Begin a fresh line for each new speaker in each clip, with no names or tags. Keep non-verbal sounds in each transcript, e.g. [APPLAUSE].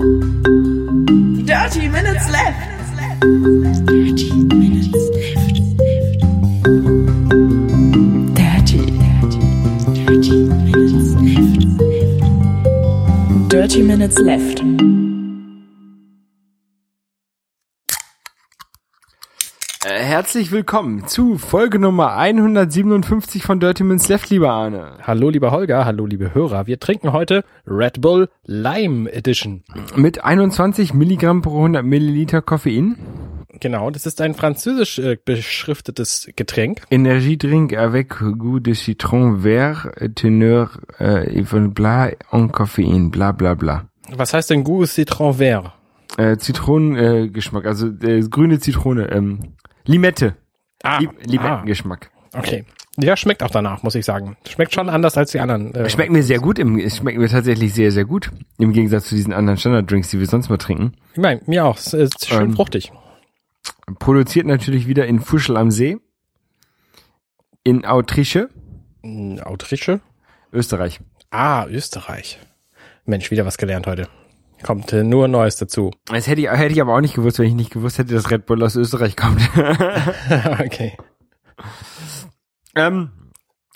Dirty minutes left. Dirty minutes left. Dirty, dirty, dirty minutes left. Dirty minutes left.
Herzlich willkommen zu Folge Nummer 157 von Dirty Minutes Left, lieber Arne.
Hallo lieber Holger, hallo liebe Hörer. Wir trinken heute Red Bull Lime Edition.
Mit 21 Milligramm pro 100 Milliliter Koffein.
Genau, das ist ein französisch äh, beschriftetes Getränk.
Energiedrink avec goût de citron vert, teneur äh, bla en Koffein, bla bla bla.
Was heißt denn Goût Citron Vert?
Äh, Zitronengeschmack, äh, also äh, grüne Zitrone, ähm, Limette.
Ah,
Li Limettengeschmack.
okay. Ja, schmeckt auch danach, muss ich sagen. Schmeckt schon anders als die anderen. Äh,
Schmeckt mir sehr gut, im, es schmeckt mir tatsächlich sehr, sehr gut. Im Gegensatz zu diesen anderen Standarddrinks, die wir sonst mal trinken.
Ich meine, mir auch. Es ist schön
Ähm,
fruchtig.
Produziert natürlich wieder in Fuschel am See. In Autriche,
Autriche?
Österreich.
Ah, Österreich. Mensch, wieder was gelernt heute. Kommt äh, nur Neues dazu. [LAUGHS]
Das hätte ich, hätte ich aber auch nicht gewusst, wenn ich nicht gewusst hätte, dass Red Bull aus Österreich kommt. [LAUGHS] [LAUGHS]
okay.
ähm,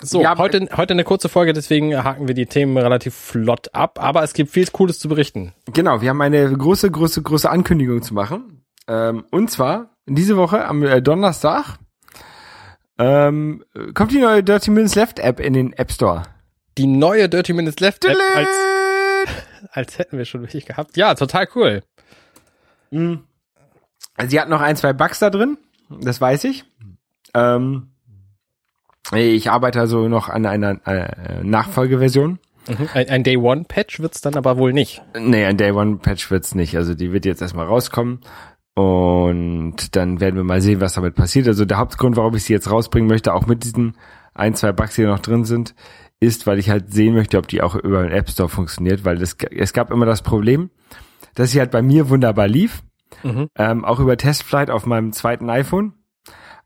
So,
Ja,
heute, heute eine kurze Folge, deswegen haken wir die Themen relativ flott ab, aber es gibt viel Cooles zu berichten.
genau, wir haben eine große, große, große Ankündigung zu machen. Ähm, und zwar diese Woche am äh, Donnerstag ähm, kommt die neue Dirty Minutes Left App in den App Store.
Die neue Dirty Minutes Left App als, als hätten wir schon richtig gehabt. Ja, total cool.
Also sie hat noch ein, zwei Bugs da drin, das weiß ich. Ähm, ich arbeite also noch an einer äh, Nachfolgeversion.
Mhm. Ein, ein Day One Patch wird's dann aber wohl nicht.
Nee, ein Day One Patch wird's nicht. Also die wird jetzt erstmal rauskommen. Und dann werden wir mal sehen, was damit passiert. Also der Hauptgrund, warum ich sie jetzt rausbringen möchte, auch mit diesen ein, zwei Bugs, die noch drin sind, ist, weil ich halt sehen möchte, ob die auch über den App Store funktioniert, weil das, es gab immer das Problem, dass sie halt bei mir wunderbar lief,
Mhm.
ähm, auch über Testflight auf meinem zweiten iPhone,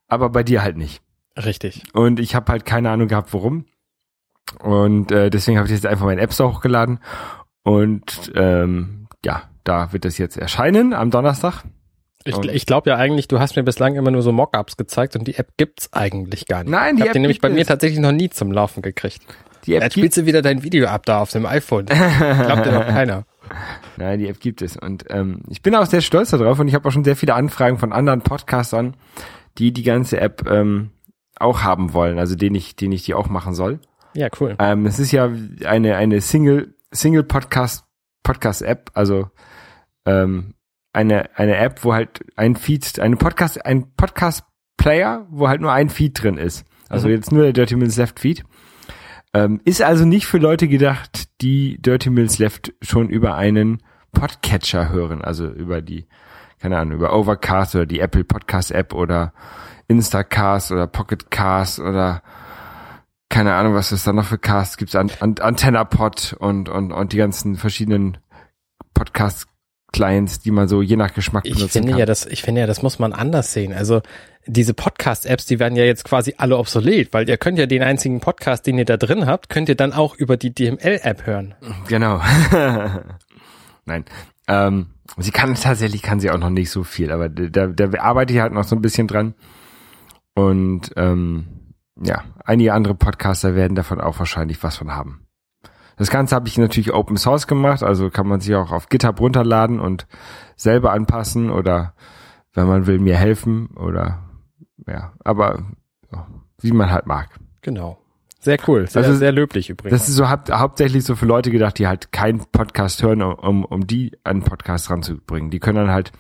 aber bei dir halt nicht.
Richtig.
Und ich habe halt keine Ahnung gehabt, warum. Und äh, deswegen habe ich jetzt einfach meinen App Store hochgeladen. Und ähm, ja, da wird es jetzt erscheinen am Donnerstag.
Ich, ich glaube ja eigentlich, du hast mir bislang immer nur so Mockups gezeigt und die App gibt's eigentlich gar nicht.
Nein, die
ich hab
App
die nämlich bei mir
es.
tatsächlich noch nie zum Laufen gekriegt.
Die App
Jetzt spielst du wieder dein Video ab da auf dem iPhone. [LAUGHS] Glaubt dir doch keiner.
nein, die App gibt es. Und ähm, ich bin auch sehr stolz darauf und ich habe auch schon sehr viele Anfragen von anderen Podcastern, die die ganze App ähm, auch haben wollen, also denen ich, denen ich die auch machen soll.
Ja, cool.
Ähm, es ist ja eine, eine Single, Single Podcast, Podcast App, also ähm, eine, eine App, wo halt ein Feed, eine Podcast, ein Podcast Player, wo halt nur ein Feed drin ist. Also
Mhm.
jetzt nur der Dirty Minutes Left Feed. Ähm, ist also nicht für Leute gedacht, die Dirty Minutes Left schon über einen Podcatcher hören, also über die, keine Ahnung, über Overcast oder die Apple Podcast App oder Instacast oder Pocket Cast oder keine Ahnung, was es da noch für Casts gibt, An An AntennaPod und, und, und die ganzen verschiedenen Podcast-Clients, die man so je nach Geschmack
Ich
benutzen
finde
kann.
ja, das, ich finde ja, das muss man anders sehen. Also diese Podcast-Apps, die werden ja jetzt quasi alle obsolet, weil ihr könnt ja den einzigen Podcast, den ihr da drin habt, könnt ihr dann auch über die DML-App hören.
Genau. [LAUGHS] Nein. Ähm, sie kann tatsächlich kann sie auch noch nicht so viel, aber da, da arbeite ich halt noch so ein bisschen dran. Und ähm, ja, einige andere Podcaster werden davon auch wahrscheinlich was von haben. Das Ganze habe ich natürlich Open Source gemacht, also kann man sich auch auf GitHub runterladen und selber anpassen oder wenn man will mir helfen oder ja, aber wie man halt mag.
Genau. Sehr cool. Sehr,
Also,
sehr löblich übrigens.
Das ist so haupt, hauptsächlich so für Leute gedacht, die halt keinen Podcast hören, um, um die an einen Podcast ranzubringen. Die können dann halt,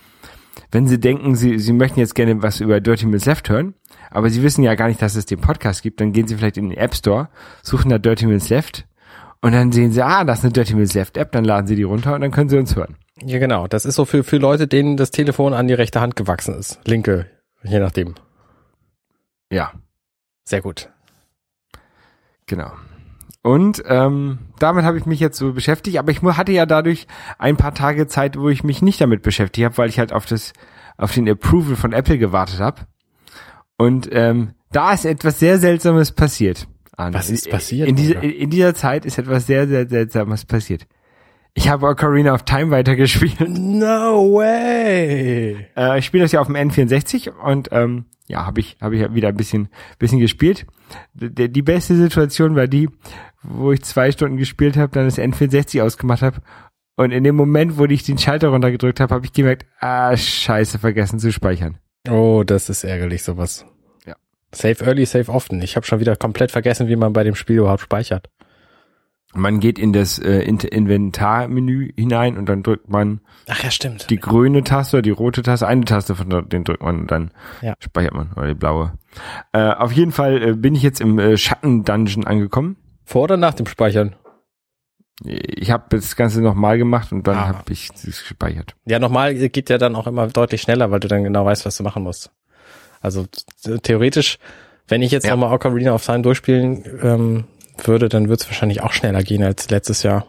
wenn sie denken, sie, sie möchten jetzt gerne was über Dirty Minutes Left hören, aber sie wissen ja gar nicht, dass es den Podcast gibt, dann gehen sie vielleicht in den App Store, suchen da Dirty Minutes Left und dann sehen sie, ah, das ist eine Dirty Minutes Left App, dann laden sie die runter und dann können sie uns hören.
ja, genau. Das ist so für, für Leute, denen das Telefon an die rechte Hand gewachsen ist. Linke, je nachdem.
Ja,
Sehr gut.
genau. Und ähm, damit habe ich mich jetzt so beschäftigt, aber ich hatte ja dadurch ein paar Tage Zeit, wo ich mich nicht damit beschäftigt habe, weil ich halt auf das, auf den Approval von Apple gewartet habe. Und ähm, da ist etwas sehr Seltsames passiert. Arne.
Was ist passiert,
In, dieser in, dieser Zeit ist etwas sehr, sehr Seltsames passiert. Ich habe Ocarina of Time weitergespielt.
No way!
Äh, ich spiele das ja auf dem N64 und ähm, ja, habe ich habe ich wieder ein bisschen bisschen gespielt. D die beste Situation war die, wo ich zwei Stunden gespielt habe, dann das N64 ausgemacht habe und in dem Moment, wo ich den Schalter runtergedrückt habe, habe ich gemerkt, ah scheiße, vergessen zu speichern.
Oh, das ist ärgerlich sowas. Save early, save often. Ich habe schon wieder komplett vergessen, wie man bei dem Spiel überhaupt speichert.
Man geht in das äh, In- Inventarmenü hinein und dann drückt man
Ach ja, stimmt.
die grüne Taste oder die rote Taste, eine Taste von den drückt man und dann
Ja.
speichert man oder die blaue. Äh, auf jeden Fall äh, bin ich jetzt im äh, Schatten-Dungeon angekommen.
Vor oder nach dem Speichern?
Ich habe das Ganze nochmal gemacht und dann
Ah.
habe ich es gespeichert.
Ja, nochmal geht ja dann auch immer deutlich schneller, weil du dann genau weißt, was du machen musst. Also theoretisch, wenn ich jetzt
Ja.
nochmal Ocarina of Time durchspielen ähm, würde, dann wird es wahrscheinlich auch schneller gehen als letztes Jahr.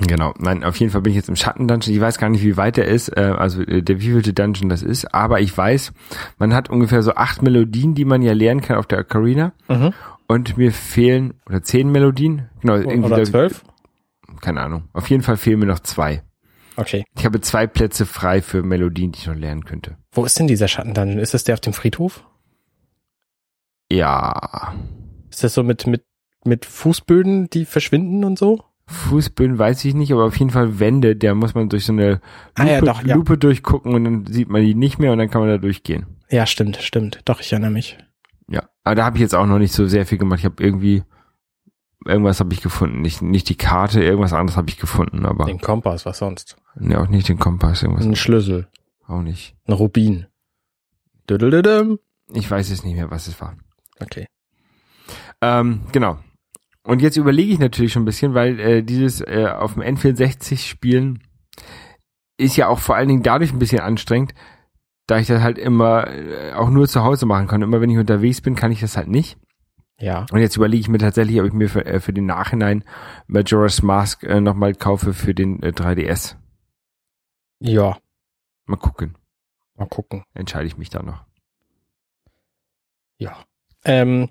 Genau, nein, auf jeden Fall bin ich jetzt im Schatten-Dungeon. Ich weiß gar nicht, wie weit der ist, äh, also äh, der wievielte Dungeon das ist, aber ich weiß, man hat ungefähr so acht Melodien, die man ja lernen kann auf der Ocarina.
Mhm.
Und mir fehlen, oder zehn Melodien? Genau, irgendwie
Oder zwölf?
Keine Ahnung. Auf jeden Fall fehlen mir noch zwei.
Okay.
Ich habe zwei Plätze frei für Melodien, die ich noch lernen könnte.
Wo ist denn dieser Schattendungeon? Ist das der auf dem Friedhof?
Ja.
Ist das so mit, mit, mit Fußböden, die verschwinden und so?
Fußböden weiß ich nicht, aber auf jeden Fall Wände, da muss man durch so eine Lupe,
Ah ja, doch, ja.
Lupe durchgucken und dann sieht man die nicht mehr und dann kann man da durchgehen.
Ja, stimmt, stimmt. Doch, ich erinnere mich.
Ja, aber da habe ich jetzt auch noch nicht so sehr viel gemacht. Ich habe irgendwie irgendwas habe ich gefunden, nicht nicht die Karte, irgendwas anderes habe ich gefunden, aber
Den Kompass, was sonst?
Ne, auch nicht den Kompass, irgendwas
Ein Schlüssel,
auch nicht.
ein Rubin. Düdelüdüm.
Ich weiß jetzt nicht mehr, was es war.
Okay.
Ähm, genau. Und jetzt überlege ich natürlich schon ein bisschen, weil äh, dieses äh, auf dem N64 spielen ist ja auch vor allen Dingen dadurch ein bisschen anstrengend, da ich das halt immer äh, auch nur zu Hause machen kann. Immer wenn ich unterwegs bin, kann ich das halt nicht.
Ja.
Und jetzt überlege ich mir tatsächlich, ob ich mir für, äh, für den Nachhinein Majora's Mask äh, nochmal kaufe für den äh, 3DS.
Ja.
Mal gucken.
Mal gucken.
Entscheide ich mich da noch.
Ja. Ähm,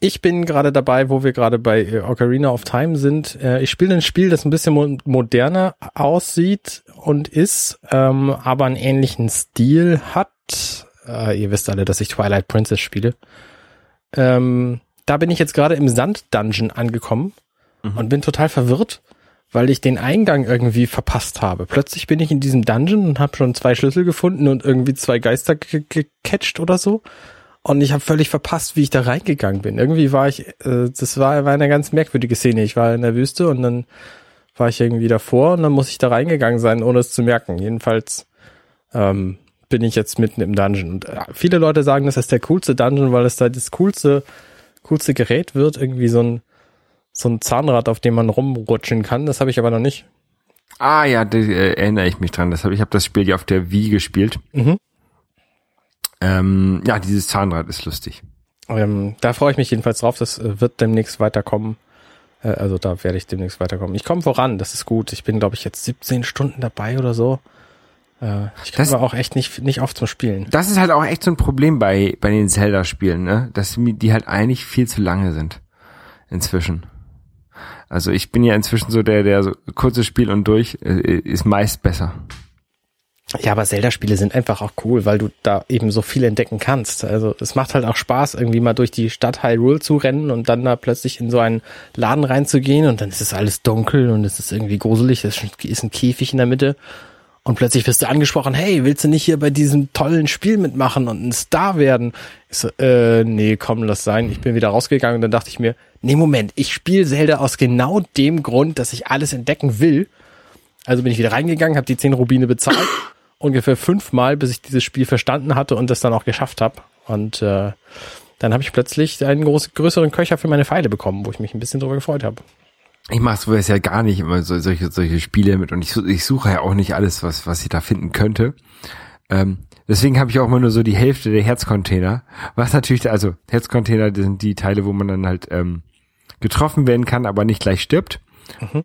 ich bin gerade dabei, wo wir gerade bei äh, Ocarina of Time sind. Äh, ich spiele ein Spiel, das ein bisschen mo moderner aussieht und ist, ähm, aber einen ähnlichen Stil hat. Äh, ihr wisst alle, dass ich Twilight Princess spiele. Ähm, da bin ich jetzt gerade im Sand-Dungeon angekommen
Mhm.
und bin total verwirrt, weil ich den Eingang irgendwie verpasst habe. Plötzlich bin ich in diesem Dungeon und habe schon zwei Schlüssel gefunden und irgendwie zwei Geister ge- gecatcht oder so. Und ich habe völlig verpasst, wie ich da reingegangen bin. Irgendwie war ich, äh, das war, war eine ganz merkwürdige Szene. Ich war in der Wüste und dann war ich irgendwie davor und dann muss ich da reingegangen sein, ohne es zu merken. Jedenfalls ähm, bin ich jetzt mitten im Dungeon. Und äh, viele Leute sagen, das ist der coolste Dungeon, weil es da das coolste, coolste Gerät wird. Irgendwie so ein, so ein Zahnrad, auf dem man rumrutschen kann. Das habe ich aber noch nicht.
Ah ja, da äh, erinnere ich mich dran. Das hab, ich habe das Spiel ja auf der Wii gespielt.
Mhm.
Ähm, ja, dieses Zahnrad ist lustig.
Ähm, da freue ich mich jedenfalls drauf. Das äh, wird demnächst weiterkommen. Äh, also da werde ich demnächst weiterkommen. Ich komme voran, das ist gut. Ich bin, glaube ich, jetzt 17 Stunden dabei oder so. Äh, ich komme
Das-
aber auch echt nicht, nicht oft zum Spielen.
Das ist halt auch echt so ein Problem bei, bei den Zelda-Spielen, ne? Dass die halt eigentlich viel zu lange sind. Inzwischen. Also ich bin ja inzwischen so der, der so kurzes Spiel und durch äh, ist meist besser.
Ja, aber Zelda-Spiele sind einfach auch cool, weil du da eben so viel entdecken kannst. Also es macht halt auch Spaß, irgendwie mal durch die Stadt Hyrule zu rennen und dann da plötzlich in so einen Laden reinzugehen und dann ist es alles dunkel und es ist irgendwie gruselig, es ist ein Käfig in der Mitte und plötzlich wirst du angesprochen, hey, willst du nicht hier bei diesem tollen Spiel mitmachen und ein Star werden? Ich so, äh, nee, komm, lass sein. Ich bin wieder rausgegangen und dann dachte ich mir, nee, Moment, ich spiele Zelda aus genau dem Grund, dass ich alles entdecken will. Also bin ich wieder reingegangen, habe die 10 Rubine bezahlt, [COUGHS] ungefähr fünfmal, bis ich dieses Spiel verstanden hatte und das dann auch geschafft habe. Und äh, dann habe ich plötzlich einen groß, größeren Köcher für meine Pfeile bekommen, wo ich mich ein bisschen drüber gefreut habe.
Ich mache sowas ja gar nicht immer so, solche, solche Spiele mit und ich, ich suche ja auch nicht alles, was, was ich da finden könnte. Ähm, deswegen habe ich auch immer nur so die Hälfte der Herzcontainer. Was natürlich, also Herzcontainer sind die Teile, wo man dann halt ähm, getroffen werden kann, aber nicht gleich stirbt.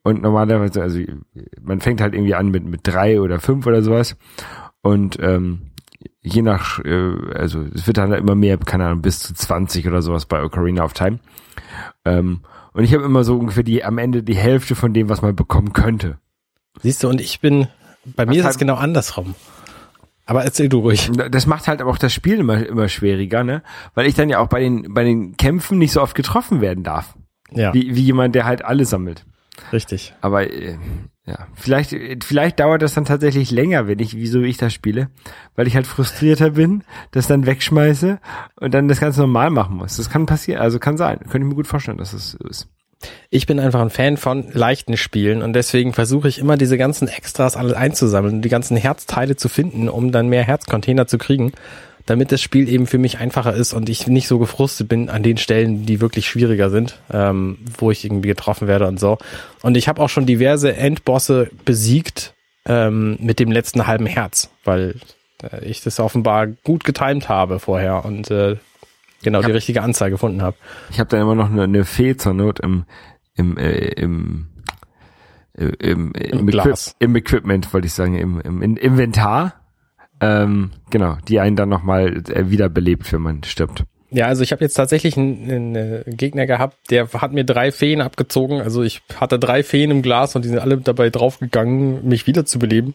Und normalerweise, also man fängt halt irgendwie an mit, mit drei oder fünf oder sowas. Und ähm, je nach, äh, also es wird dann immer mehr, keine Ahnung, bis zu 20 oder sowas bei Ocarina of Time. Ähm, Und ich habe immer so ungefähr die am Ende die Hälfte von dem, was man bekommen könnte.
Siehst du, und ich bin, bei mir ist es genau andersrum. Aber erzähl du ruhig.
Das macht halt aber auch das Spiel immer, immer schwieriger, ne? Weil ich dann ja auch bei den, bei den Kämpfen nicht so oft getroffen werden darf.
Ja,
Wie, wie jemand, der halt alle sammelt.
Richtig.
Aber äh, ja, vielleicht, vielleicht dauert das dann tatsächlich länger, wenn ich, wieso ich das spiele, weil ich halt frustrierter bin, das dann wegschmeiße und dann das Ganze normal machen muss. Das kann passieren, also kann sein. Könnte ich mir gut vorstellen, dass es so ist.
Ich bin einfach ein Fan von leichten Spielen und deswegen versuche ich immer diese ganzen Extras alle einzusammeln, die ganzen Herzteile zu finden, um dann mehr Herzcontainer zu kriegen, damit das Spiel eben für mich einfacher ist und ich nicht so gefrustet bin an den Stellen, die wirklich schwieriger sind, ähm, wo ich irgendwie getroffen werde und so. Und ich habe auch schon diverse Endbosse besiegt ähm, mit dem letzten halben Herz, weil äh, ich das offenbar gut getimed habe vorher und äh, genau die richtige Anzahl gefunden habe.
Ich habe dann immer noch eine, eine Fee zur Not im, im, äh, im, äh, im, im,
Glas.
Equip im Equipment, wollte ich sagen, im, im In- Inventar. Ähm, genau, die einen dann nochmal äh, wiederbelebt, wenn man stirbt.
Ja, also ich habe jetzt tatsächlich einen, einen Gegner gehabt, der hat mir drei Feen abgezogen. Also ich hatte drei Feen im Glas und die sind alle dabei draufgegangen, mich wiederzubeleben.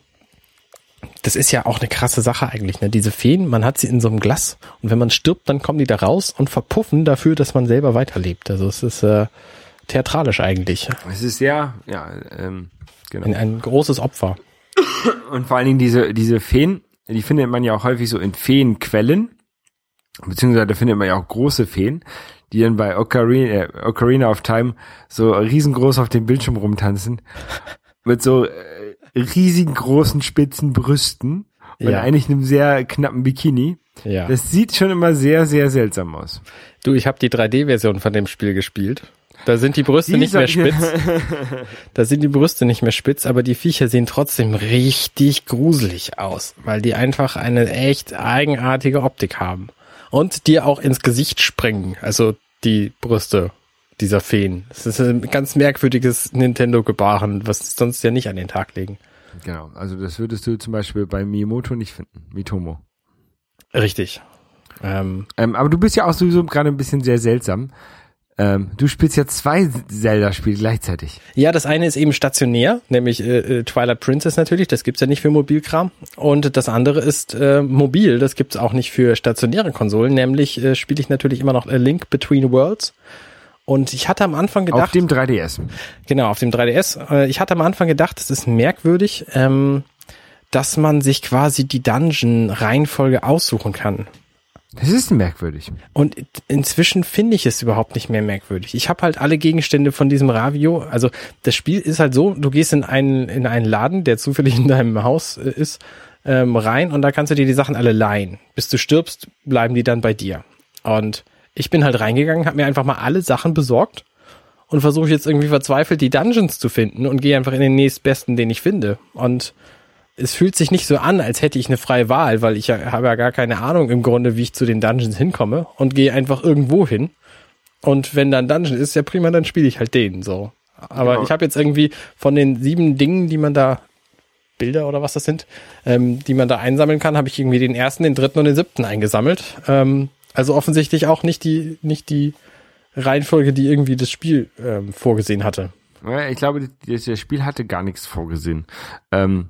Das ist ja auch eine krasse Sache eigentlich, ne? Diese Feen, man hat sie in so einem Glas und wenn man stirbt, dann kommen die da raus und verpuffen dafür, dass man selber weiterlebt. Also es ist äh, theatralisch eigentlich.
Es ist sehr, ja, ähm, genau.
Ein, ein großes Opfer.
Und vor allen Dingen diese, diese Feen, die findet man ja auch häufig so in Feenquellen. Beziehungsweise da findet man ja auch große Feen, die dann bei Ocarina, äh, Ocarina of Time so riesengroß auf dem Bildschirm rumtanzen. [LAUGHS] Mit so äh, riesigen großen spitzen Brüsten. Und
Ja.
eigentlich einem sehr knappen Bikini.
Ja.
Das sieht schon immer sehr, sehr seltsam aus.
Du, ich habe die 3D-Version von dem Spiel gespielt. Da sind die Brüste
Die
nicht mehr spitz. [LAUGHS] Da sind die Brüste nicht mehr spitz, aber die Viecher sehen trotzdem richtig gruselig aus, weil die einfach eine echt eigenartige Optik haben. Und dir auch ins Gesicht springen, also die Brüste dieser Feen. Das ist ein ganz merkwürdiges Nintendo-Gebaren, was sie sonst ja nicht an den Tag legen.
Genau. Also das würdest du zum Beispiel bei Miyamoto nicht finden. Mitomo.
Richtig. Ähm,
Ähm, aber du bist ja auch sowieso gerade ein bisschen sehr seltsam. Ähm, du spielst ja zwei Zelda-Spiele gleichzeitig.
Ja, das eine ist eben stationär, nämlich äh, äh, Twilight Princess natürlich, das gibt's ja nicht für Mobilkram. Und das andere ist äh, mobil, das gibt's auch nicht für stationäre Konsolen, nämlich äh, spiele ich natürlich immer noch A Link Between Worlds. Und ich hatte am Anfang gedacht,
Auf dem 3DS.
genau, auf dem 3DS, äh, ich hatte am Anfang gedacht, es ist merkwürdig, ähm, dass man sich quasi die Dungeon-Reihenfolge aussuchen kann.
Das ist merkwürdig.
Und inzwischen finde ich es überhaupt nicht mehr merkwürdig. Ich habe halt alle Gegenstände von diesem Ravio. Also das Spiel ist halt so, du gehst in einen, in einen Laden, der zufällig in deinem Haus äh, ist, ähm, rein und da kannst du dir die Sachen alle leihen. Bis du stirbst, bleiben die dann bei dir. Und ich bin halt reingegangen, habe mir einfach mal alle Sachen besorgt und versuche jetzt irgendwie verzweifelt die Dungeons zu finden und gehe einfach in den nächstbesten, den ich finde. Und es fühlt sich nicht so an, als hätte ich eine freie Wahl, weil ich ja, habe ja gar keine Ahnung im Grunde, wie ich zu den Dungeons hinkomme und gehe einfach irgendwo hin. Und wenn da ein Dungeon ist, ja prima, dann spiele ich halt den so. Aber
Genau.
ich habe jetzt irgendwie von den sieben Dingen, die man da Bilder oder was das sind, ähm, die man da einsammeln kann, habe ich irgendwie den ersten, den dritten und den siebten eingesammelt. Ähm, also offensichtlich auch nicht die nicht die Reihenfolge, die irgendwie das Spiel ähm, vorgesehen hatte.
Ich glaube, das das Spiel hatte gar nichts vorgesehen. Ähm,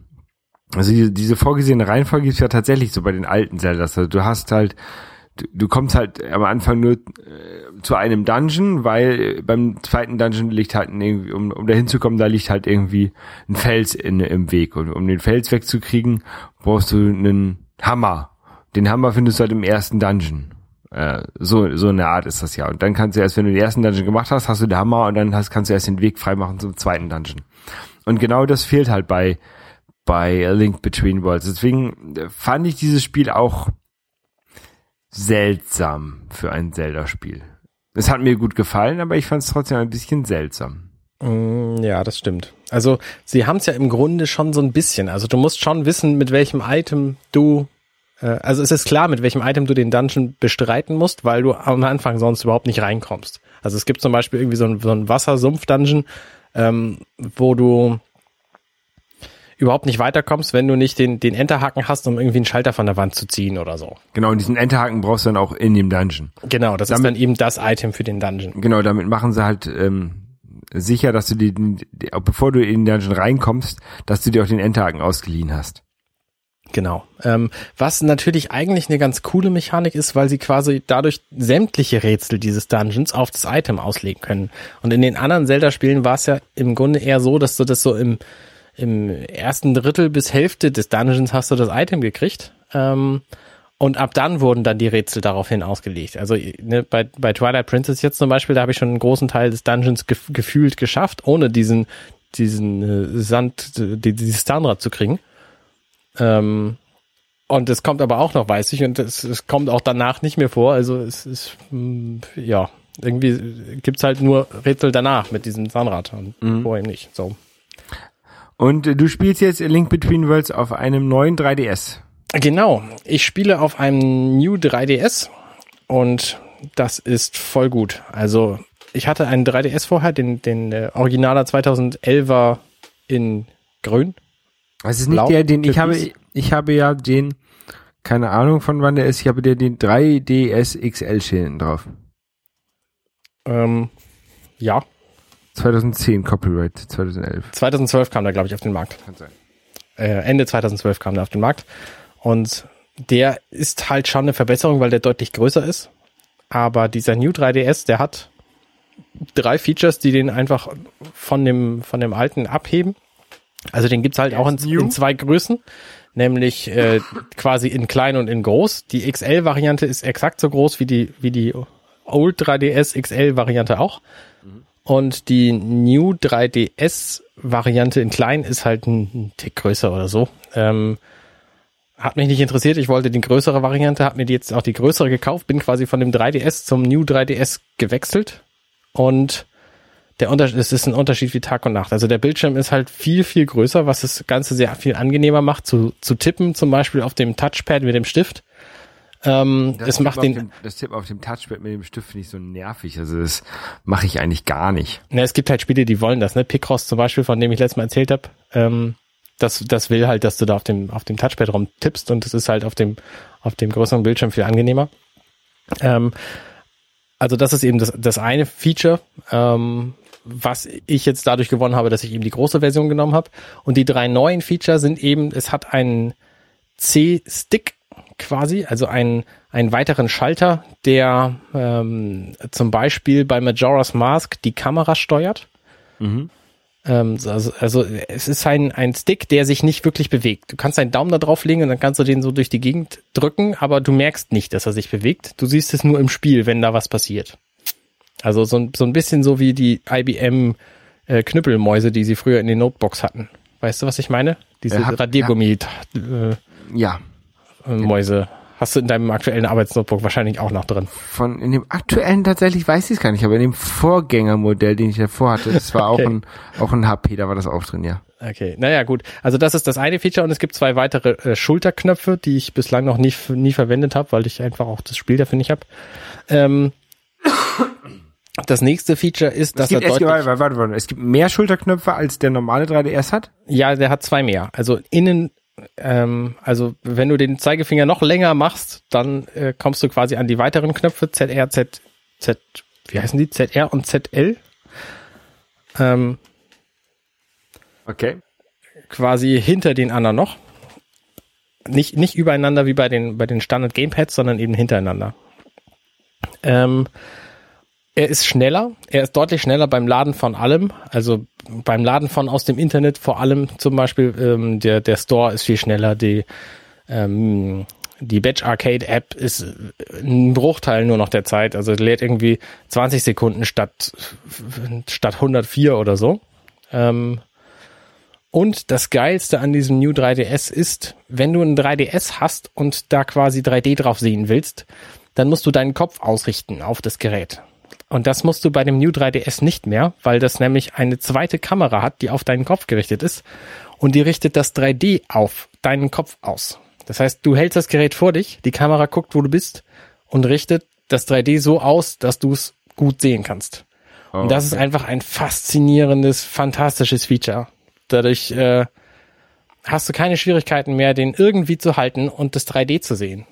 also die, diese vorgesehene Reihenfolge ist ja tatsächlich so bei den alten Zeldas. Also du hast halt, du, du kommst halt am Anfang nur äh, zu einem Dungeon, weil beim zweiten Dungeon liegt halt irgendwie, um, um da hinzukommen, da liegt halt irgendwie ein Fels in, im Weg. Und um den Fels wegzukriegen, brauchst du einen Hammer. Den Hammer findest du halt im ersten Dungeon. Äh, so, so eine Art ist das ja. Und dann kannst du erst, wenn du den ersten Dungeon gemacht hast, hast du den Hammer und dann hast, kannst du erst den Weg freimachen zum zweiten Dungeon. Und genau das fehlt halt bei, bei A Link Between Worlds. Deswegen äh, fand ich dieses Spiel auch seltsam für ein Zelda-Spiel. Es hat mir gut gefallen, aber ich fand es trotzdem ein bisschen seltsam.
Mm, Ja, das stimmt. Also sie haben es ja im Grunde schon so ein bisschen. Also du musst schon wissen, mit welchem Item du, äh, also es ist klar, mit welchem Item du den Dungeon bestreiten musst, weil du am Anfang sonst überhaupt nicht reinkommst. Also es gibt zum Beispiel irgendwie so ein, so ein Wassersumpf-Dungeon, ähm, wo du überhaupt nicht weiterkommst, wenn du nicht den, den Enterhaken hast, um irgendwie einen Schalter von der Wand zu ziehen oder so.
Genau, und diesen Enterhaken brauchst du dann auch in dem Dungeon.
Genau, das ist
Damit-
dann eben das Item für den Dungeon.
Genau, damit machen sie halt ähm, sicher, dass du die, die, bevor du in den Dungeon reinkommst, dass du dir auch den Enterhaken ausgeliehen hast.
Genau. Ähm, was natürlich eigentlich eine ganz coole Mechanik ist, weil sie quasi dadurch sämtliche Rätsel dieses Dungeons auf das Item auslegen können. Und in den anderen Zelda-Spielen war es ja im Grunde eher so, dass du das so im, im ersten Drittel bis Hälfte des Dungeons hast du das Item gekriegt. Ähm, und ab dann wurden dann die Rätsel daraufhin ausgelegt. Also ne, bei, bei Twilight Princess jetzt zum Beispiel, da habe ich schon einen großen Teil des Dungeons gef gefühlt geschafft, ohne diesen, diesen äh, Sand, die, dieses Zahnrad zu kriegen. Ähm, und es kommt aber auch noch, weiß ich, und es, es kommt auch danach nicht mehr vor. Also es ist, mh, ja, irgendwie gibt's halt nur Rätsel danach mit diesem Zahnrad und vorher nicht. So.
Und äh, du spielst jetzt Link Between Worlds auf einem neuen 3DS.
Genau, ich spiele auf einem New 3DS und das ist voll gut. Also ich hatte einen 3DS vorher, den, den äh, Originaler 2011er in grün.
Das ist nicht
Blau,
der, den ich habe,
Türkis.
ich habe ja den, keine Ahnung von wann der ist, ich habe dir den 3DS XL stehen drauf.
Ähm, ja,
2010 Copyright 2011.
2012 kam der, glaube ich, auf den Markt.
Kann sein.
äh, Ende 2012 kam der auf den Markt. Und der ist halt schon eine Verbesserung, weil der deutlich größer ist. Aber dieser New 3DS, der hat drei Features, die den einfach von dem, von dem alten abheben. Also den gibt's halt auch in, in zwei Größen, nämlich äh, quasi in klein und in groß. Die XL-Variante ist exakt so groß wie die, wie die Old 3DS XL-Variante auch. Und die New 3DS-Variante in klein ist halt ein, Tick größer oder so. Ähm, hat mich nicht interessiert. Ich wollte die größere Variante, habe mir jetzt auch die größere gekauft, bin quasi von dem 3DS zum New 3DS gewechselt. Und der Unterschied, es ist ein Unterschied wie Tag und Nacht. Also der Bildschirm ist halt viel, viel größer, was das Ganze sehr viel angenehmer macht, zu, zu tippen, zum Beispiel auf dem Touchpad mit dem Stift. Ähm,
Das
es
Tipp
macht
auf
den,
dem, das Tipp auf dem Touchpad mit dem Stift finde ich so nervig. Also das mache ich eigentlich gar nicht.
Ne, es gibt halt Spiele, die wollen das, ne? Picross zum Beispiel, von dem ich letztes Mal erzählt habe, ähm, das, das will halt, dass du da auf dem, auf dem Touchpad rum tippst und das ist halt auf dem, auf dem größeren Bildschirm viel angenehmer. Ähm, also das ist eben das, das eine Feature, ähm, was ich jetzt dadurch gewonnen habe, dass ich eben die große Version genommen habe. Und die drei neuen Feature sind eben, es hat einen C-Stick quasi, also einen, einen weiteren Schalter, der ähm, zum Beispiel bei Majora's Mask die Kamera steuert. Ähm, so- also, also es ist ein, ein Stick, der sich nicht wirklich bewegt. Du kannst deinen Daumen da drauf legen und dann kannst du den so durch die Gegend drücken, aber du merkst nicht, dass er sich bewegt. Du siehst es nur im Spiel, wenn da was passiert. Also so, ein- so ein bisschen so wie die IBM äh, Knüppelmäuse, die sie früher in den Notebooks hatten. Weißt du, was ich meine? Diese
Ja, hab-
Radiergummi-Mäuse
Ja,
äh, Mäuse. hast du in deinem aktuellen Arbeitsnotebook wahrscheinlich auch noch drin.
von in dem aktuellen tatsächlich weiß ich es gar nicht, aber in dem Vorgängermodell, den ich davor hatte, das war
Okay.
auch ein auch ein HP, da war das auch drin, ja.
Okay, naja gut. Also das ist das eine Feature und es gibt zwei weitere äh, Schulterknöpfe, die ich bislang noch nie, nie verwendet habe, weil ich einfach auch das Spiel dafür nicht habe. Ähm, das nächste Feature ist, dass
Es gibt,
er
es, gibt,
deutlich,
warte, warte, warte, es gibt mehr Schulterknöpfe als der normale 3DS hat.
ja, der hat zwei mehr. Also innen, ähm, also wenn du den Zeigefinger noch länger machst, dann äh, kommst du quasi an die weiteren Knöpfe ZR, Z, Z, wie heißen die? ZR und ZL. Ähm,
Okay.
quasi hinter den anderen noch. Nicht, nicht übereinander wie bei den, bei den Standard Gamepads, sondern eben hintereinander. Ähm, er ist schneller, er ist deutlich schneller beim Laden von allem, also beim Laden von aus dem Internet vor allem zum Beispiel, ähm, der, der Store ist viel schneller, die, ähm, die Batch Arcade App ist ein Bruchteil nur noch der Zeit, also lädt irgendwie 20 Sekunden statt, statt 104 oder so. Ähm, und das Geilste an diesem New 3DS ist, wenn du ein 3DS hast und da quasi 3D drauf sehen willst, dann musst du deinen Kopf ausrichten auf das Gerät. Und das musst du bei dem New 3DS nicht mehr, weil das nämlich eine zweite Kamera hat, die auf deinen Kopf gerichtet ist. Und die richtet das 3D auf deinen Kopf aus. Das heißt, du hältst das Gerät vor dich, die Kamera guckt, wo du bist und richtet das 3D so aus, dass du es gut sehen kannst. Und das ist einfach ein faszinierendes, fantastisches Feature. Dadurch, äh, hast du keine Schwierigkeiten mehr, den irgendwie zu halten und das 3D zu sehen.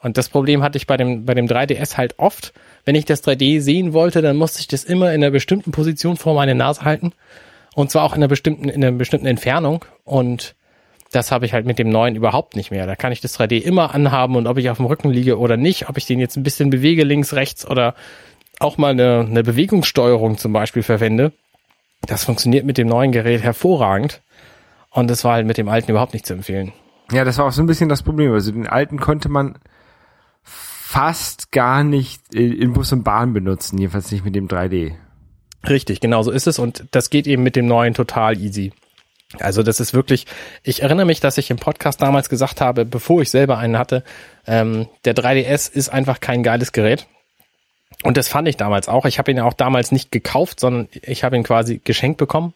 Und das Problem hatte ich bei dem, bei dem 3DS halt oft. Wenn ich das 3D sehen wollte, dann musste ich das immer in einer bestimmten Position vor meine Nase halten. Und zwar auch in einer bestimmten, in einer bestimmten Entfernung. Und das habe ich halt mit dem neuen überhaupt nicht mehr. Da kann ich das 3D immer anhaben und ob ich auf dem Rücken liege oder nicht, ob ich den jetzt ein bisschen bewege links, rechts oder auch mal eine, eine Bewegungssteuerung zum Beispiel verwende. Das funktioniert mit dem neuen Gerät hervorragend. Und das war halt mit dem alten überhaupt nicht zu empfehlen.
Ja, das war auch so ein bisschen das Problem. Also den alten konnte man fast gar nicht in Bus und Bahn benutzen, jedenfalls nicht mit dem 3D.
Richtig, genau so ist es. Und das geht eben mit dem neuen total easy. Also das ist wirklich, ich erinnere mich, dass ich im Podcast damals gesagt habe, bevor ich selber einen hatte, ähm, der 3DS ist einfach kein geiles Gerät. Und das fand ich damals auch. Ich habe ihn ja auch damals nicht gekauft, sondern ich habe ihn quasi geschenkt bekommen.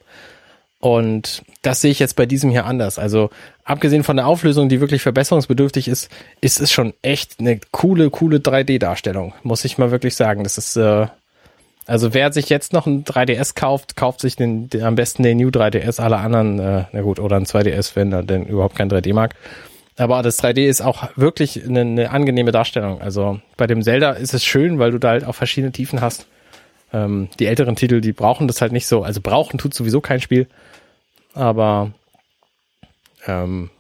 Und das sehe ich jetzt bei diesem hier anders. Also abgesehen von der Auflösung, die wirklich verbesserungsbedürftig ist, ist es schon echt eine coole, coole 3D-Darstellung, muss ich mal wirklich sagen. Das ist äh, also wer sich jetzt noch ein 3DS kauft, kauft sich den, den am besten den New 3DS, alle anderen, äh, na gut, oder ein 2DS, wenn er denn überhaupt kein 3D mag. Aber das 3D ist auch wirklich eine, eine angenehme Darstellung. Also bei dem Zelda ist es schön, weil du da halt auch verschiedene Tiefen hast. Ähm, die älteren Titel, die brauchen das halt nicht so. Also brauchen tut sowieso kein Spiel. Aber
ähm,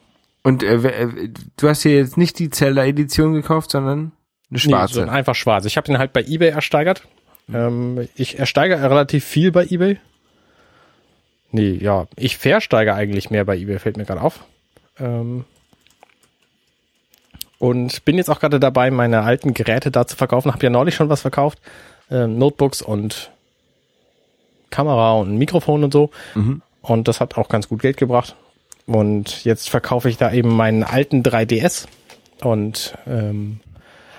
und äh, äh du hast hier jetzt nicht die Zelda-Edition gekauft, sondern eine schwarze. Nee, so
einfach schwarz. Ich habe den halt bei eBay ersteigert ähm, ich ersteige relativ viel bei eBay. Nee, ja, ich versteige eigentlich mehr bei eBay, fällt mir gerade auf. Ähm, und bin jetzt auch gerade dabei, meine alten Geräte da zu verkaufen. Hab ja neulich schon was verkauft. Ähm, Notebooks und Kamera und Mikrofon und so. Mhm. Und das hat auch ganz gut Geld gebracht. Und jetzt verkaufe ich da eben meinen alten 3DS. Und ähm,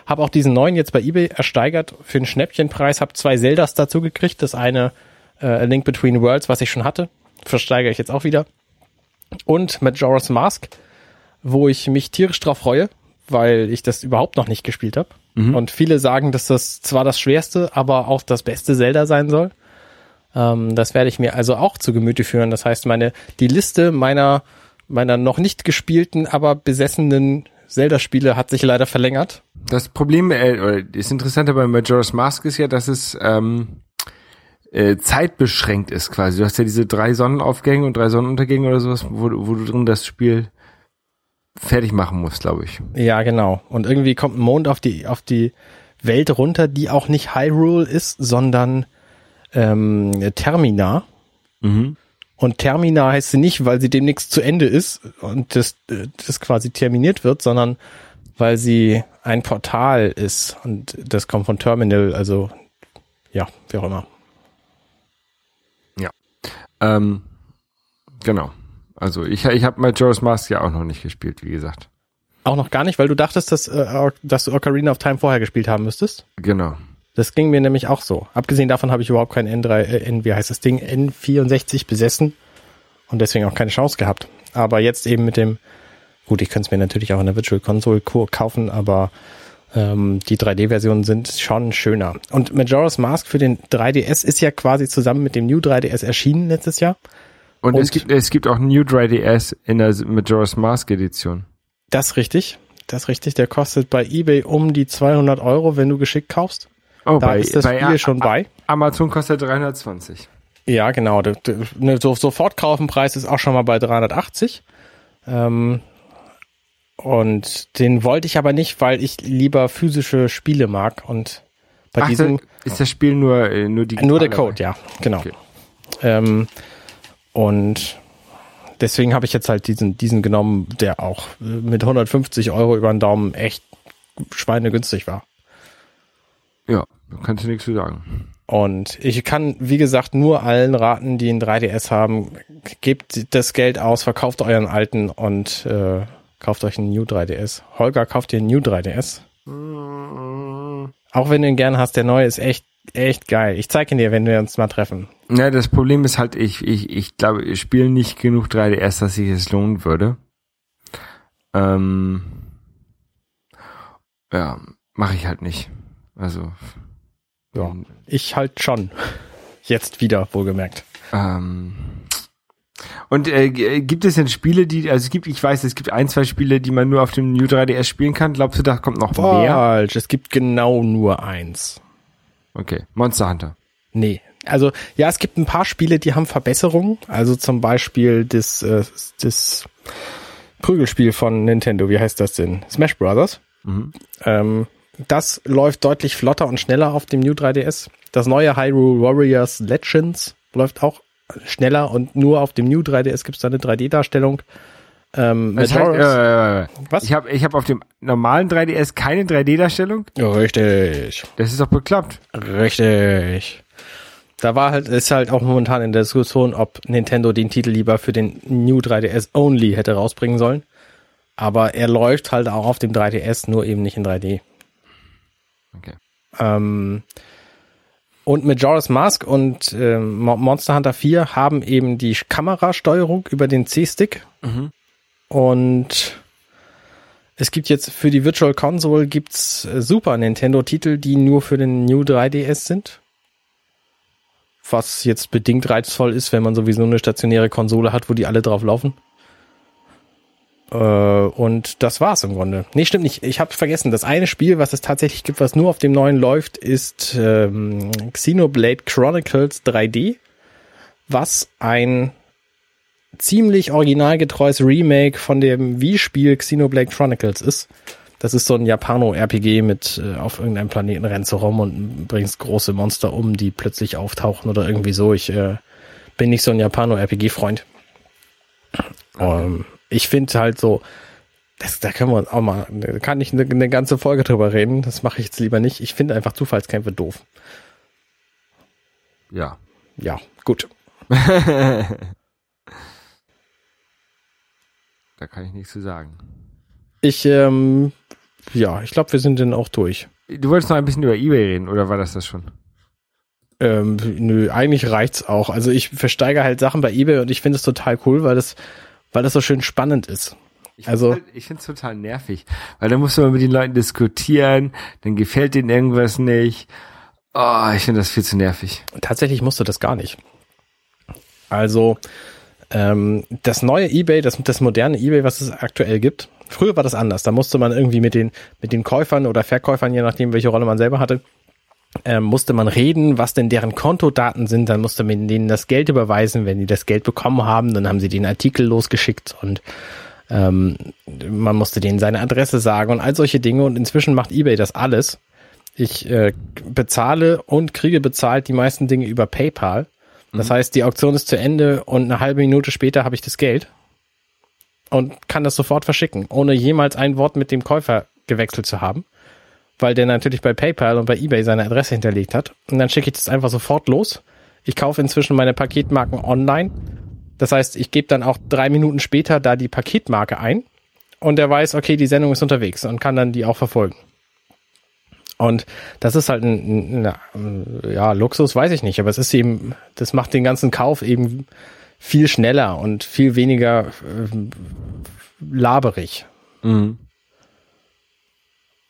habe auch diesen neuen jetzt bei eBay ersteigert für einen Schnäppchenpreis. Habe zwei Zeldas dazu gekriegt. Das eine äh, A Link Between Worlds, was ich schon hatte, versteigere ich jetzt auch wieder. Und Majora's Mask, wo ich mich tierisch drauf freue, weil ich das überhaupt noch nicht gespielt habe. Mhm. Und viele sagen, dass das zwar das schwerste, aber auch das beste Zelda sein soll. Ähm, das werde ich mir also auch zu Gemüte führen. Das heißt, meine die Liste meiner meiner noch nicht gespielten, aber besessenen Zelda-Spiele hat sich leider verlängert.
Das Problem, äh, oder das Interessante bei Majora's Mask ist ja, dass es ähm, äh, zeitbeschränkt ist quasi. Du hast ja diese drei Sonnenaufgänge und drei Sonnenuntergänge oder sowas, wo, wo du drin das Spiel fertig machen musst, glaube ich.
Ja, genau. Und irgendwie kommt ein Mond auf die auf die Welt runter, die auch nicht Hyrule ist, sondern ähm, Termina. Mhm. Und Termina heißt sie nicht, weil sie demnächst zu Ende ist und das, das quasi terminiert wird, sondern weil sie ein Portal ist und das kommt von Terminal, also ja, wie auch immer.
Ja. Ähm, genau. Also ich, ich habe Majora's Mask ja auch noch nicht gespielt, wie gesagt.
Auch noch gar nicht, weil du dachtest, dass, äh, dass du Ocarina of Time vorher gespielt haben müsstest?
Genau.
Das ging mir nämlich auch so. Abgesehen davon habe ich überhaupt kein N3, äh, N, wie heißt das Ding, N64 besessen und deswegen auch keine Chance gehabt. Aber jetzt eben mit dem, gut, ich könnte es mir natürlich auch in der Virtual Console kaufen, aber ähm, die 3D-Versionen sind schon schöner. Und Majora's Mask für den 3DS ist ja quasi zusammen mit dem New 3DS erschienen letztes Jahr.
Und, und es gibt es gibt auch New 3DS in der Majora's Mask Edition.
Das richtig. Das richtig. Der kostet bei eBay um die 200 Euro, wenn du geschickt kaufst. Oh, da bei, ist das bei Spiel schon bei.
Amazon kostet 320.
Ja, genau. Der, der, ne, so, Sofortkaufenpreis ist auch schon mal bei 380. Ähm, und den wollte ich aber nicht, weil ich lieber physische Spiele mag. Und bei
Ach,
diesem
ist das Spiel nur äh, nur die
nur der Code, ja, genau. Okay. Ähm, und deswegen habe ich jetzt halt diesen diesen genommen, der auch äh, mit 150 Euro über den Daumen echt schweinegünstig war.
Ja, da kannst du nichts zu sagen.
Und ich kann, wie gesagt, nur allen raten, die ein 3DS haben, gebt das Geld aus, verkauft euren alten und äh, kauft euch einen New 3DS. Holger, kauft dir einen New 3DS. Auch wenn du ihn gern hast, der neue ist echt, echt geil. Ich zeige ihn dir, wenn wir uns mal treffen.
Ja, das Problem ist halt, ich, ich, ich glaube, ich spiele nicht genug 3DS, dass sich es lohnen würde. Ähm, ja, mache ich halt nicht. Also.
Ja, ich halt schon. Jetzt wieder, wohlgemerkt.
Ähm, Und äh, g- gibt es denn Spiele, die, also es gibt, ich weiß, es gibt ein, zwei Spiele, die man nur auf dem New 3DS spielen kann. Glaubst du, da kommt noch mehr?
Falsch, es gibt genau nur eins.
Okay, Monster Hunter.
Nee. Also, ja, es gibt ein paar Spiele, die haben Verbesserungen. Also zum Beispiel das, äh, das Prügelspiel von Nintendo, wie heißt das denn? Smash Brothers. Ähm, das läuft deutlich flotter und schneller auf dem New 3DS. Das neue Hyrule Warriors Legends läuft auch schneller und nur auf dem New 3DS gibt es da eine 3D-Darstellung. Ähm,
Das heißt,
Majora's-
äh,
Was?
Ich habe ich hab auf dem normalen 3DS keine 3D-Darstellung.
Richtig.
Das ist doch bekloppt.
Richtig. Da war halt, ist halt auch momentan in der Diskussion, ob Nintendo den Titel lieber für den New 3DS Only hätte rausbringen sollen. Aber er läuft halt auch auf dem 3DS, nur eben nicht in 3D.
Okay.
Ähm, und Majora's Mask und Mo- Monster Hunter 4 haben eben die Kamerasteuerung über den C-Stick. Und es gibt jetzt für die Virtual Console gibt's äh, Super Nintendo Titel, die nur für den New 3DS sind. Was jetzt bedingt reizvoll ist, wenn man sowieso eine stationäre Konsole hat, wo die alle drauf laufen. Äh, und das war's im Grunde. Nee, stimmt nicht. Ich habe vergessen. Das eine Spiel, was es tatsächlich gibt, was nur auf dem neuen läuft, ist ähm, Xenoblade Chronicles 3D, was ein ziemlich originalgetreues Remake von dem Wii-Spiel Xenoblade Chronicles ist. Das ist so ein Japano-RPG mit äh, auf irgendeinem Planeten rennst du rum und bringst große Monster um, die plötzlich auftauchen oder irgendwie so. Ich äh, bin nicht so ein Japano-RPG-Freund. Ähm, ich finde halt so, das, da können wir uns auch mal, da kann ich eine, eine ganze Folge drüber reden. Das mache ich jetzt lieber nicht. Ich finde einfach Zufallskämpfe doof.
Ja.
Ja, gut. [LAUGHS]
Da kann ich nichts zu sagen.
Ich, ähm, ja, ich glaube, wir sind dann auch durch.
Du wolltest noch ein bisschen über Ebay reden, oder war das das schon?
Ähm, nö, eigentlich reicht's auch. Also ich versteige halt Sachen bei eBay und ich finde es total cool, weil das, weil das so schön spannend ist.
Ich
Also-
find's halt, ich finde es total nervig, weil da musst du mal mit den Leuten diskutieren, dann gefällt denen irgendwas nicht. Oh, ich finde das viel zu nervig.
Tatsächlich musste das gar nicht. Also ähm, das neue eBay, das, das moderne eBay, was es aktuell gibt. Früher war das anders. Da musste man irgendwie mit den mit den Käufern oder Verkäufern, je nachdem welche Rolle man selber hatte, ähm, musste man reden, was denn deren Kontodaten sind. Dann musste man denen das Geld überweisen. Wenn die das Geld bekommen haben, dann haben sie den Artikel losgeschickt und ähm, man musste denen seine Adresse sagen und all solche Dinge. Und inzwischen macht eBay das alles. Ich äh, bezahle und kriege bezahlt die meisten Dinge über PayPal. Das heißt, die Auktion ist zu Ende und eine halbe Minute später habe ich das Geld und kann das sofort verschicken, ohne jemals ein Wort mit dem Käufer gewechselt zu haben, weil der natürlich bei PayPal und bei eBay seine Adresse hinterlegt hat. Und dann schicke ich das einfach sofort los. Ich kaufe inzwischen meine Paketmarken online. Das heißt, ich gebe dann auch drei Minuten später da die Paketmarke ein und der weiß, okay, die Sendung ist unterwegs und kann dann die auch verfolgen. Und das ist halt ein, ein, ein ja, Luxus, weiß ich nicht, aber es ist eben, das macht den ganzen Kauf eben viel schneller und viel weniger äh, laberig.
Mhm.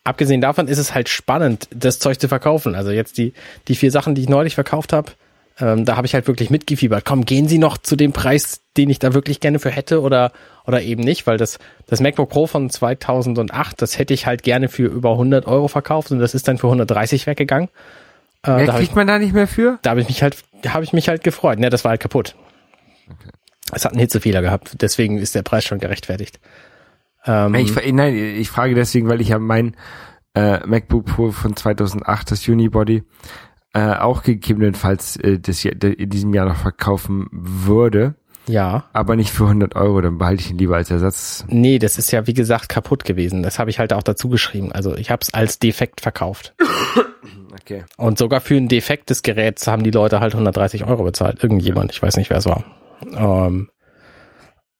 Abgesehen davon ist es halt spannend, das Zeug zu verkaufen. Also jetzt die, die vier Sachen, die ich neulich verkauft habe, ähm, da habe ich halt wirklich mitgefiebert. Komm, gehen Sie noch zu dem Preis, den ich da wirklich gerne für hätte oder, oder eben nicht, weil das, das MacBook Pro von 2008, das hätte ich halt gerne für über 100 Euro verkauft und das ist dann für 130 weggegangen. Äh,
Mehr
da habe ich,
kriegt man da nicht mehr für?
da hab ich mich halt, habe ich mich halt gefreut. Ne, das war halt kaputt. Es hat einen Hitzefehler gehabt, deswegen ist der Preis schon gerechtfertigt. Ähm,
Ich, nein, ich frage deswegen, weil ich habe mein äh, MacBook Pro von 2008, das Unibody, äh, auch gegebenenfalls äh, das, in diesem Jahr noch verkaufen würde,
ja.
aber nicht für 100 Euro, dann behalte ich ihn lieber als Ersatz.
Nee, das ist ja wie gesagt kaputt gewesen. Das habe ich halt auch dazu geschrieben. Also ich habe es als defekt verkauft. [COUGHS]
Okay.
Und sogar für ein defektes Gerät haben die Leute halt 130 Euro bezahlt. Irgendjemand, ich weiß nicht, wer es war. Ähm,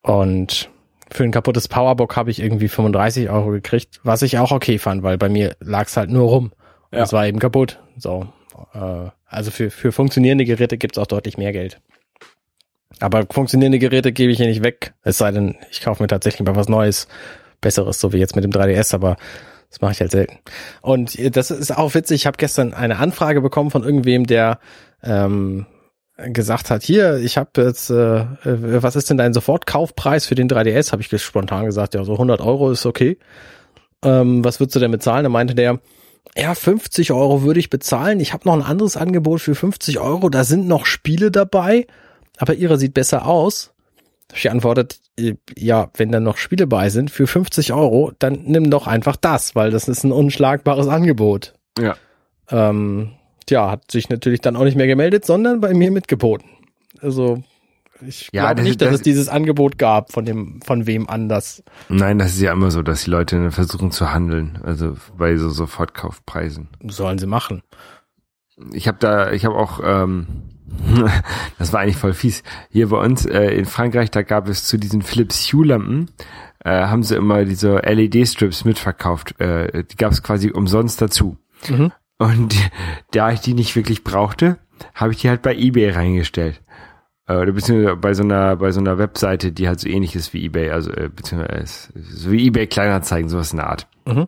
und für ein kaputtes Powerbook habe ich irgendwie 35 Euro gekriegt, was ich auch okay fand, weil bei mir lag es halt nur rum. Und
Ja.
es war eben kaputt. So. Äh, also für, für funktionierende Geräte gibt's auch deutlich mehr Geld. Aber funktionierende Geräte gebe ich hier nicht weg. Es sei denn, ich kaufe mir tatsächlich mal was Neues, Besseres, so wie jetzt mit dem 3DS, aber das mache ich halt selten. Und das ist auch witzig, ich habe gestern eine Anfrage bekommen von irgendwem, der ähm, gesagt hat, hier, ich habe jetzt, äh, äh, was ist denn dein Sofortkaufpreis für den 3DS? Habe ich spontan gesagt, ja, so 100 Euro ist okay. Ähm, was würdest du denn bezahlen? Da meinte der, ja, 50 Euro würde ich bezahlen. Ich habe noch ein anderes Angebot für 50 Euro. Da sind noch Spiele dabei, aber ihre sieht besser aus. Ich antwortet, äh, ja, wenn da noch Spiele bei sind für 50 Euro, dann nimm doch einfach das, weil das ist ein unschlagbares Angebot.
Ja.
Ähm, tja, hat sich natürlich dann auch nicht mehr gemeldet, sondern bei mir mitgeboten. Also ich
Ja,
glaube
das-
nicht, dass
das-
es dieses Angebot gab von dem von wem anders.
Nein, das ist ja immer so, dass die Leute versuchen zu handeln, also bei so Sofortkaufpreisen.
Sollen sie machen.
Ich habe da, ich habe auch, ähm, [LAUGHS] das war eigentlich voll fies. Hier bei uns äh, in Frankreich, da gab es zu diesen Philips Hue Lampen, äh, haben sie immer diese LED-Strips mitverkauft. Äh, die gab es quasi umsonst dazu.
Mhm.
Und [LAUGHS] da ich die nicht wirklich brauchte, habe ich die halt bei eBay reingestellt. Äh, Oder beziehungsweise bei so einer bei so einer Webseite, die halt so ähnlich ist wie eBay, also äh, beziehungsweise so wie eBay Kleinanzeigen, sowas in der Art.
Mhm.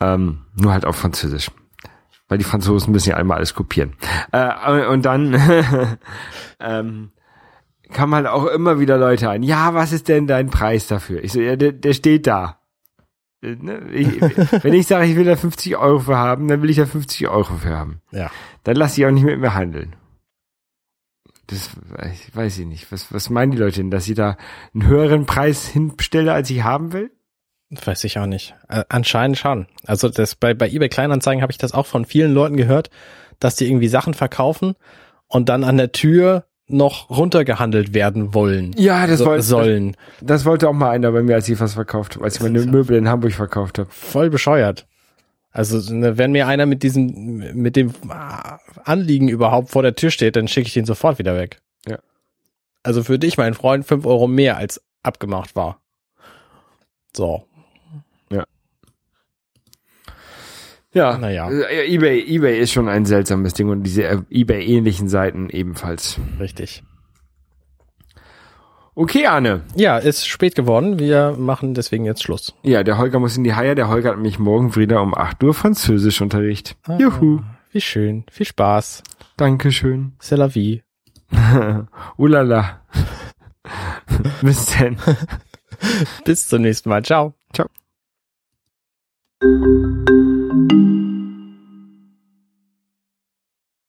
Ähm, nur halt auf Französisch. Weil die Franzosen müssen ja einmal alles kopieren. Äh, und- und dann [LAUGHS] ähm, kamen halt auch immer wieder Leute an. Ja, was ist denn dein Preis dafür? Ich so, ja, der, der steht da. Ne? Ich, wenn ich sage, ich will da 50 Euro für haben, dann will ich da 50 Euro für haben.
Ja.
Dann lasse ich auch nicht mit mir handeln. Das ich weiß ich nicht. Was, was meinen die Leute denn, dass ich da einen höheren Preis hinstelle, als ich haben will?
Weiß ich auch nicht. Äh, anscheinend schon. Also das bei, bei eBay Kleinanzeigen habe ich das auch von vielen Leuten gehört, dass die irgendwie Sachen verkaufen und dann an der Tür noch runtergehandelt werden wollen.
Ja, das
so,
wollte
sollen.
Das wollte auch mal einer bei mir, als ich was verkauft habe, als ich meine Möbel in Hamburg verkauft habe.
Voll bescheuert. Also ne, wenn mir einer mit diesem, mit dem Anliegen überhaupt vor der Tür steht, dann schicke ich ihn sofort wieder weg.
Ja.
Also für dich, mein Freund, fünf Euro mehr als abgemacht war. So.
Ja,
Naja.
Äh, eBay, eBay ist schon ein seltsames Ding und diese äh, eBay-ähnlichen Seiten ebenfalls.
Richtig.
Okay, Arne.
Ja, ist spät geworden. Wir machen deswegen jetzt Schluss.
Ja, der Holger muss in die Haie. Der Holger hat nämlich morgen wieder um 8 Uhr Französischunterricht. Juhu.
Wie schön. Viel Spaß.
Dankeschön.
C'est la vie. [LAUGHS]
Ulala. [LAUGHS] Bis denn.
Bis zum nächsten Mal. Ciao.
Ciao. Thank you.